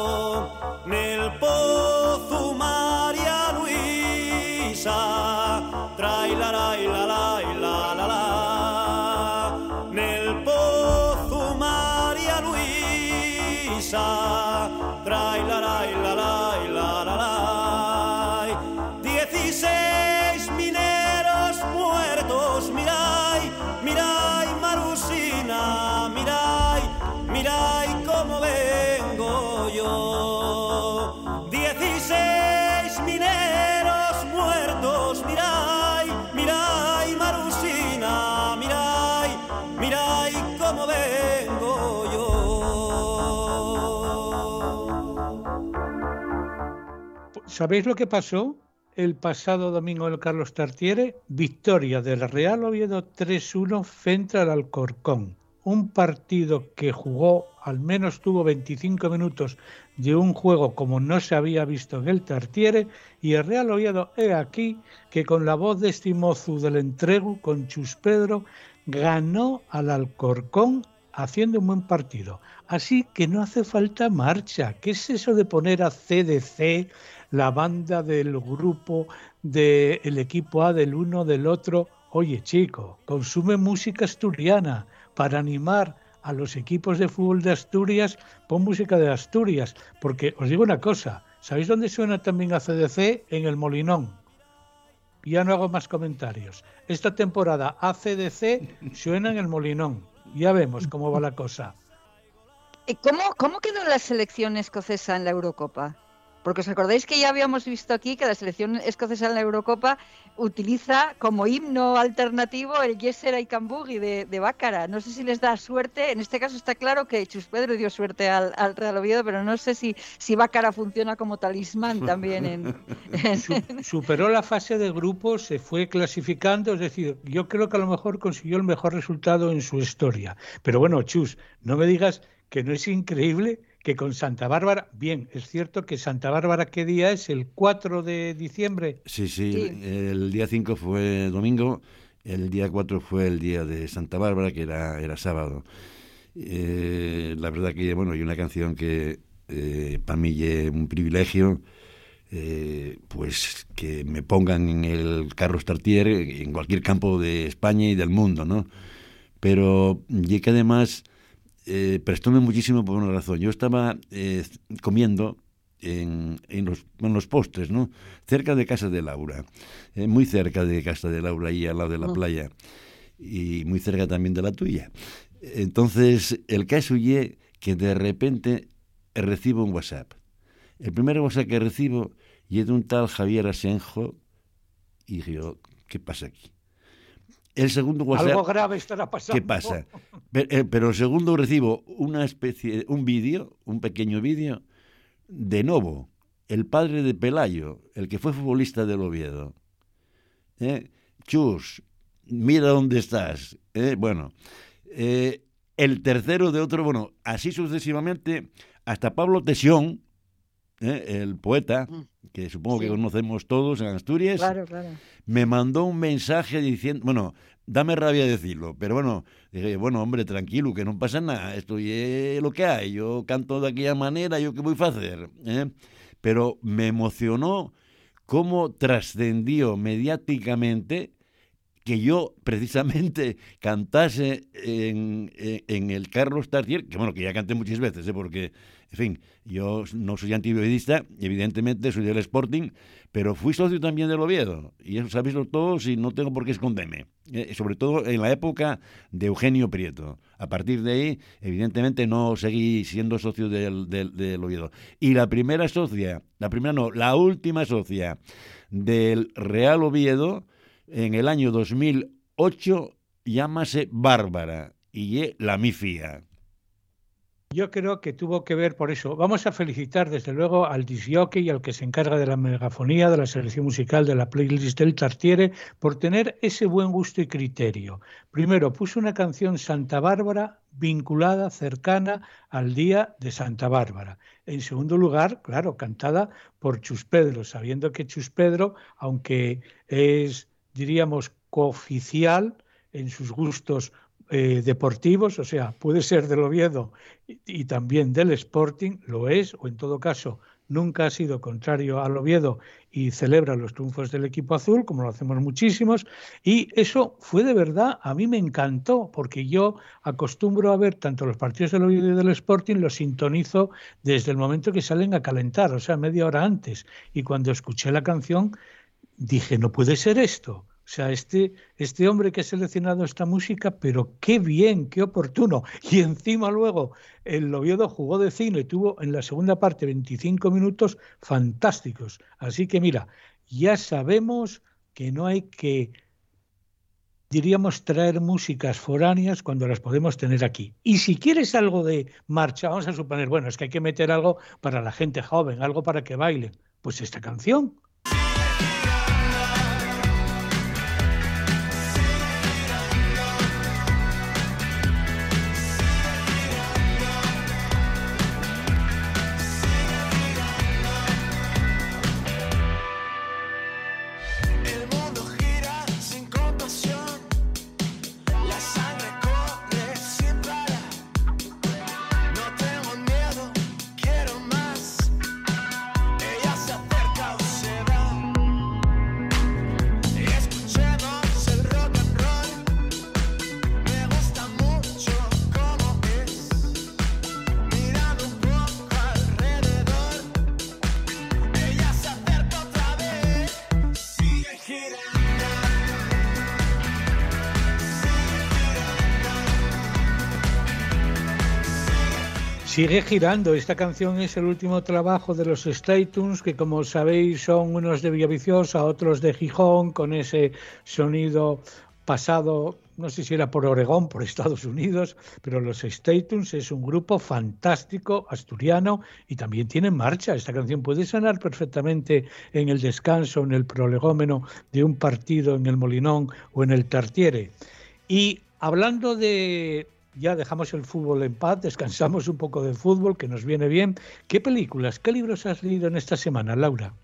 [SPEAKER 1] ¿Sabéis lo que pasó el pasado domingo en el Carlos Tartiere? Victoria del Real Oviedo 3-1 frente al Alcorcón. Un partido que jugó, al menos tuvo 25 minutos de un juego como no se había visto en el Tartiere y el Real Oviedo he aquí que con la voz de Estimozu del entrego con Chus Pedro ganó al Alcorcón haciendo un buen partido. Así que no hace falta marcha. ¿Qué es eso de poner a CDC, la banda del grupo del equipo A del uno del otro? Oye, chico, consume música asturiana para animar a los equipos de fútbol de Asturias, pon música de Asturias, porque os digo una cosa, ¿sabéis dónde suena también a CDC? En el Molinón. Ya no hago más comentarios. Esta temporada ACDC suena en el Molinón. Ya vemos cómo va la cosa.
[SPEAKER 3] ¿Y ¿Cómo, ¿Cómo quedó la selección escocesa en la Eurocopa? Porque os acordáis que ya habíamos visto aquí que la selección escocesa en la Eurocopa utiliza como himno alternativo el Yeser y Cambugi de, de Bácara. No sé si les da suerte. En este caso está claro que Chus Pedro dio suerte al, al Real Oviedo, pero no sé si, si Bácara funciona como talismán también en, en-
[SPEAKER 1] Su- superó la fase de grupos, se fue clasificando, es decir, yo creo que a lo mejor consiguió el mejor resultado en su historia. Pero bueno, Chus, no me digas que no es increíble que con Santa Bárbara, bien, es cierto que Santa Bárbara, ¿qué día es? ¿El 4 de diciembre?
[SPEAKER 2] Sí, sí,
[SPEAKER 3] Sí.
[SPEAKER 2] El, día 5 fue domingo, el día 4 fue el día de Santa Bárbara, que era, era sábado. Eh, la verdad que, bueno, hay una canción que eh, para mí es un privilegio, eh, pues que me pongan en el Carlos Tartier en cualquier campo de España y del mundo, ¿no? Pero y que además eh, prestóme muchísimo por una razón. Yo estaba eh, comiendo en, en, los, en los postres, ¿no? Cerca de casa de Laura, eh, muy cerca de casa de Laura, ahí al lado de la playa, y muy cerca también de la tuya. Entonces, el caso es que de repente recibo un WhatsApp. El primer WhatsApp que recibo y es de un tal Javier Asenjo, y yo, ¿qué pasa aquí? El segundo WhatsApp...
[SPEAKER 1] Algo grave estará pasando.
[SPEAKER 2] ¿Qué pasa? Pero, eh, pero el segundo recibo una especie, un vídeo, un pequeño vídeo de Novo, el padre de Pelayo, el que fue futbolista del Oviedo. ¿Eh? Chus, mira dónde estás. ¿eh? Bueno, eh, el tercero de otro, bueno, así sucesivamente, hasta Pablo Tesión, ¿eh? el poeta, que supongo que conocemos todos en Asturias,
[SPEAKER 3] Claro, claro.
[SPEAKER 2] me mandó un mensaje diciendo, bueno, dame rabia decirlo, pero bueno, dije, bueno, hombre, tranquilo, que no pasa nada, esto es lo que hay, yo canto de aquella manera, yo qué voy a hacer, ¿eh? pero me emocionó cómo trascendió mediáticamente que yo precisamente cantase en, en- en el Carlos Tartier, que bueno, que ya canté muchas veces, ¿eh? porque, en fin, yo no soy antibioidista, evidentemente soy del Sporting, pero fui socio también del Oviedo, y eso sabéislo todos y no tengo por qué esconderme, eh, sobre todo en la época de Eugenio Prieto. A partir de ahí, evidentemente no seguí siendo socio del, del, Oviedo. Y la primera socia, la primera no, la última socia del Real Oviedo, en el año 2008 llámase Bárbara y la mi fía.
[SPEAKER 1] Yo creo que tuvo que ver por eso. Vamos a felicitar desde luego al disjockey y al que se encarga de la megafonía, de la selección musical, de la playlist del Tartiere, por tener ese buen gusto y criterio. Primero, puso una canción Santa Bárbara vinculada, cercana al día de Santa Bárbara. En segundo lugar, claro, cantada por Chus Pedro, sabiendo que Chus Pedro, aunque es, diríamos, cooficial en sus gustos eh, deportivos, o sea, puede ser del Oviedo y, y también del Sporting, lo es, o en todo caso nunca ha sido contrario al Oviedo y celebra los triunfos del equipo azul, como lo hacemos muchísimos, y eso fue de verdad, a mí me encantó, porque yo acostumbro a ver tanto los partidos del Oviedo y del Sporting, los sintonizo desde el momento que salen a calentar, o sea, media hora antes, y cuando escuché la canción dije, no puede ser esto. O sea, este, este hombre que ha seleccionado esta música, pero qué bien, qué oportuno. Y encima luego el Oviedo jugó de cine, tuvo en la segunda parte 25 minutos fantásticos. Así que mira, ya sabemos que no hay que diríamos traer músicas foráneas cuando las podemos tener aquí. Y si quieres algo de marcha, vamos a suponer, bueno, es que hay que meter algo para la gente joven, algo para que bailen. Pues esta canción.
[SPEAKER 11] Sigue girando.
[SPEAKER 1] Esta canción es el último trabajo de los Statums, que como sabéis son unos de Villaviciosa, otros de Gijón, con ese sonido pasado, no sé si era por Oregón, por Estados Unidos, pero los Statums es un grupo fantástico, asturiano, y también tiene marcha. Esta canción puede sonar perfectamente en el descanso, en el prolegómeno de un partido en el Molinón o en el Tartiere. Y hablando de ya dejamos el fútbol en paz, descansamos un poco del fútbol, que nos viene bien. ¿Qué películas, qué libros has leído en esta semana, Laura?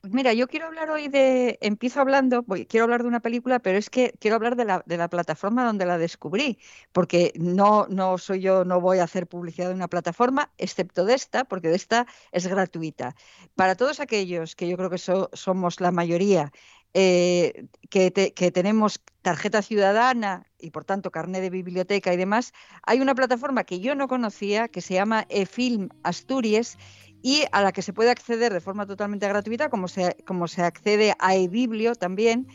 [SPEAKER 3] Pues mira, yo quiero hablar hoy de, empiezo hablando, quiero hablar de una película, pero es que quiero hablar de la, plataforma donde la descubrí, porque no, no soy yo, no voy a hacer publicidad de una plataforma, excepto de esta, porque de esta es gratuita. Para todos aquellos que yo creo que so- somos la mayoría, eh, que, te- que tenemos tarjeta ciudadana y por tanto carnet de biblioteca y demás, hay una plataforma que yo no conocía que se llama eFilm Asturias y a la que se puede acceder de forma totalmente gratuita, como se, como se accede a eBiblio también,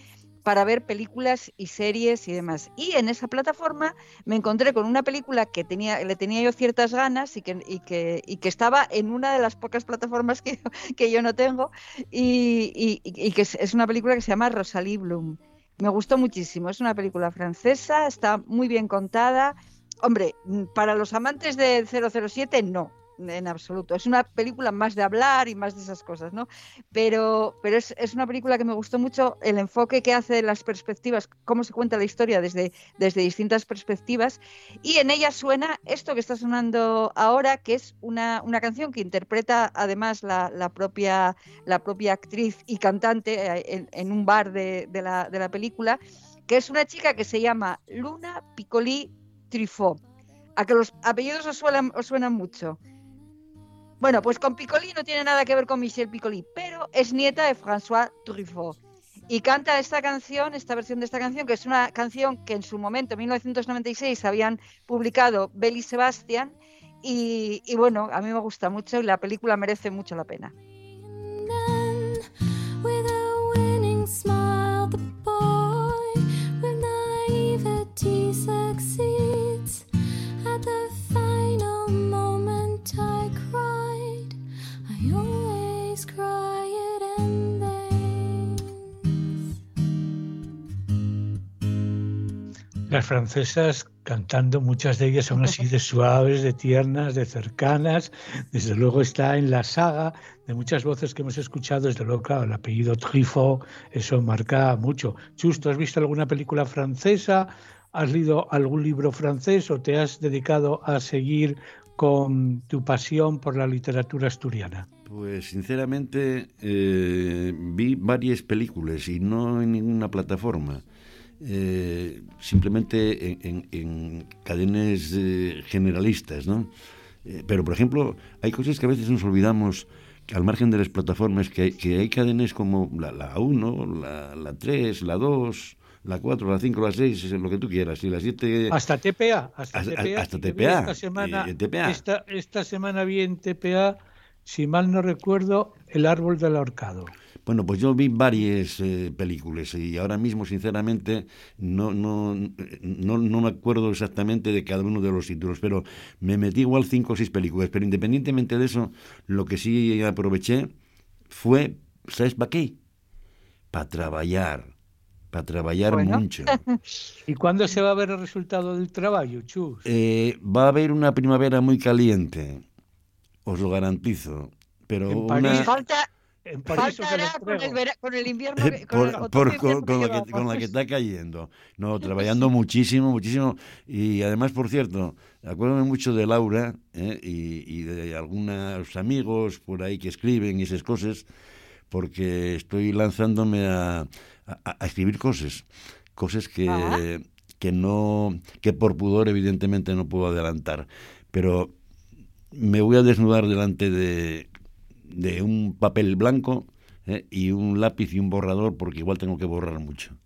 [SPEAKER 3] para ver películas y series y demás. Y en esa plataforma me encontré con una película que tenía, le tenía yo ciertas ganas y que, y que, y que estaba en una de las pocas plataformas que, que yo no tengo, y, y- que es, es una película que se llama Rosalie Bloom. Me gustó muchísimo, es una película francesa, está muy bien contada. Hombre, mm, para los amantes de 007 no, en absoluto. Es una película más de hablar y más de esas cosas, ¿no? Pero, pero es, es una película que me gustó mucho el enfoque que hace las perspectivas, cómo se cuenta la historia desde, desde distintas perspectivas. Y en ella suena esto que está sonando ahora, que es una, una canción que interpreta además la, la propia, la propia actriz y cantante eh, en, un bar de, de la, película, que es una chica que se llama Luna Piccoli Truffaut. A que los apellidos os suenan, os suenan mucho. Bueno, pues con Piccoli no tiene nada que ver con Michel Piccoli, pero es nieta de François Truffaut. Y canta esta canción, esta versión de esta canción, que es una canción que en su momento, en 1996, habían publicado Bell y Sebastian. Y, y bueno, a mí me gusta mucho y la película merece mucho la pena.
[SPEAKER 1] Las francesas cantando, muchas de ellas son así de suaves, de tiernas, de cercanas. Desde luego está en la saga de muchas voces que hemos escuchado. Desde luego, claro, el apellido Truffaut, eso marca mucho. Chusto, ¿has visto alguna película francesa? ¿Has leído algún libro francés o te has dedicado a seguir con tu pasión por la literatura asturiana?
[SPEAKER 2] Pues sinceramente eh, vi varias películas y no en ninguna plataforma. Eh, simplemente en, en- en cadenas eh, generalistas, ¿no? Eh, pero, por ejemplo, hay cosas que a veces nos olvidamos al margen de las plataformas, que hay, que hay cadenas como la, la 1, la, la 3, la 2, la 4, la 5, la 6, lo que tú quieras, y la 7...
[SPEAKER 1] Hasta TPA, hasta,
[SPEAKER 2] Hasta-
[SPEAKER 1] TPA.
[SPEAKER 2] hasta TPA,
[SPEAKER 1] Esta semana,
[SPEAKER 2] TPA.
[SPEAKER 1] Esta, esta semana vi en TPA, si mal no recuerdo, El árbol del ahorcado.
[SPEAKER 2] Bueno, pues yo vi varias eh, películas y ahora mismo, sinceramente, no, no, no, no me acuerdo exactamente de cada uno de los títulos, pero me metí igual cinco o seis películas. Pero independientemente de eso, lo que sí aproveché fue, ¿sabes para qué? Para trabajar. para traballar
[SPEAKER 3] Bueno.
[SPEAKER 2] mucho.
[SPEAKER 1] ¿Y cuándo se va a ver el resultado del trabajo, Chus?
[SPEAKER 2] Eh, va a haber una primavera muy caliente, os lo garantizo. Pero
[SPEAKER 1] En
[SPEAKER 2] una...
[SPEAKER 1] París.
[SPEAKER 3] Falta,
[SPEAKER 1] En París
[SPEAKER 3] faltará con el,
[SPEAKER 1] entrego.
[SPEAKER 3] vera- con el invierno, que- con
[SPEAKER 2] por, por- la que,
[SPEAKER 3] llevamos.
[SPEAKER 2] con la que está cayendo. No, trabajando muchísimo, muchísimo. Y además, por cierto, acuérdame mucho de Laura eh, y, y de algunos amigos por ahí que escriben y esas cosas, porque estoy lanzándome a, a- a escribir cosas. Cosas que,
[SPEAKER 3] Ah.
[SPEAKER 2] que no, que por pudor evidentemente no puedo adelantar. Pero me voy a desnudar delante de, de un papel blanco eh, y un lápiz y un borrador porque igual tengo que borrar mucho.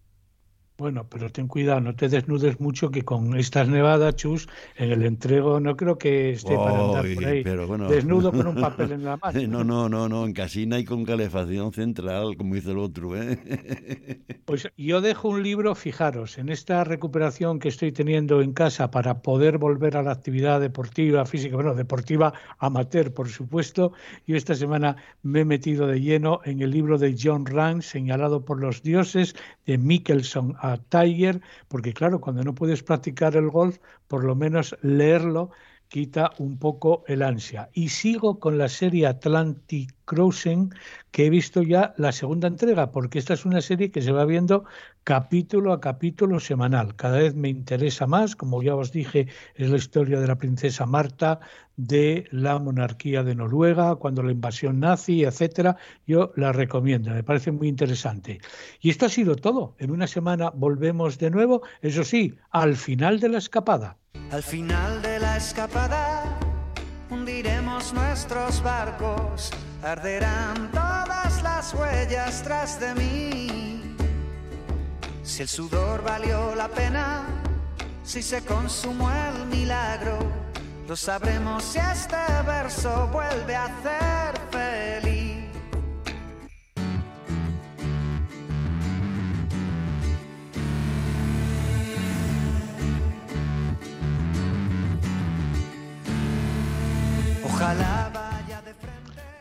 [SPEAKER 1] Bueno, pero ten cuidado, no te desnudes mucho que con estas nevadas, Chus, en el entrego no creo que esté para andar por ahí
[SPEAKER 2] pero bueno.
[SPEAKER 1] desnudo con un papel en la mano.
[SPEAKER 2] No, no, no, no, en casina y con calefacción central, como dice el otro, ¿eh?
[SPEAKER 1] Pues yo dejo un libro, fijaros, en esta recuperación que estoy teniendo en casa para poder volver a la actividad deportiva, física, bueno, deportiva amateur, por supuesto. Yo esta semana me he metido de lleno en el libro de John Rand, señalado por los dioses, de Mickelson a Tiger, porque claro, cuando no puedes practicar el golf, por lo menos leerlo quita un poco el ansia. Y sigo con la serie Atlantic Crossing, que he visto ya la segunda entrega, porque esta es una serie que se va viendo capítulo a capítulo semanal. Cada vez me interesa más, como ya os dije, es la historia de la princesa Marta, de la monarquía de Noruega, cuando la invasión nazi, etcétera. Yo la recomiendo, me parece muy interesante. Y esto ha sido todo. En una semana volvemos de nuevo, eso sí, al final de la escapada.
[SPEAKER 12] Al final de escapada hundiremos nuestros barcos, arderán todas las huellas tras de mí. Si el sudor valió la pena, si se consumó el milagro, lo sabremos si este verso vuelve a hacer feliz.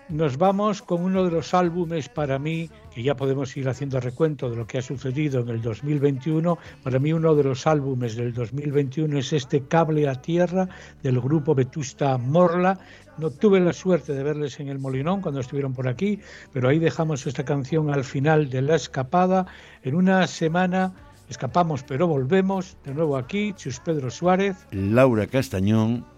[SPEAKER 1] Nos vamos con uno de los álbumes para mí, que ya podemos ir haciendo recuento de lo que ha sucedido en el 2021. Para mí uno de los álbumes del 2021 es este Cable a Tierra del grupo Vetusta Morla. No tuve la suerte de verles en el Molinón cuando estuvieron por aquí, pero ahí dejamos esta canción al final de la escapada. En una semana escapamos, pero volvemos de nuevo aquí. Chus Pedro Suárez.
[SPEAKER 2] Laura Castañón.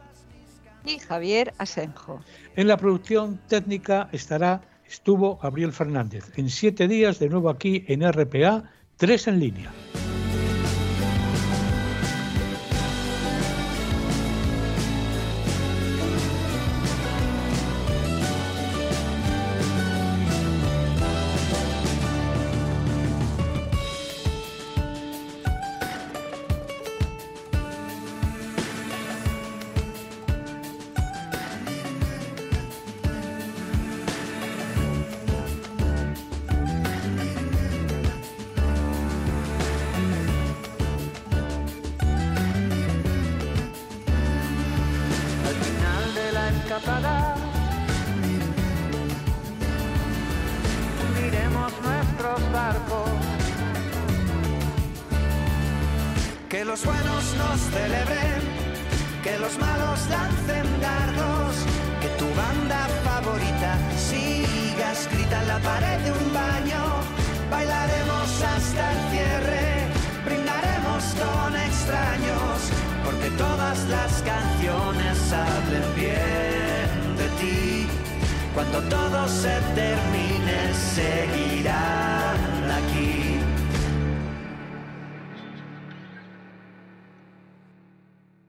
[SPEAKER 3] Y Javier Asenjo.
[SPEAKER 1] En la producción técnica estará, estuvo Gabriel Fernández. En siete días, de nuevo aquí en RPA, tres en línea.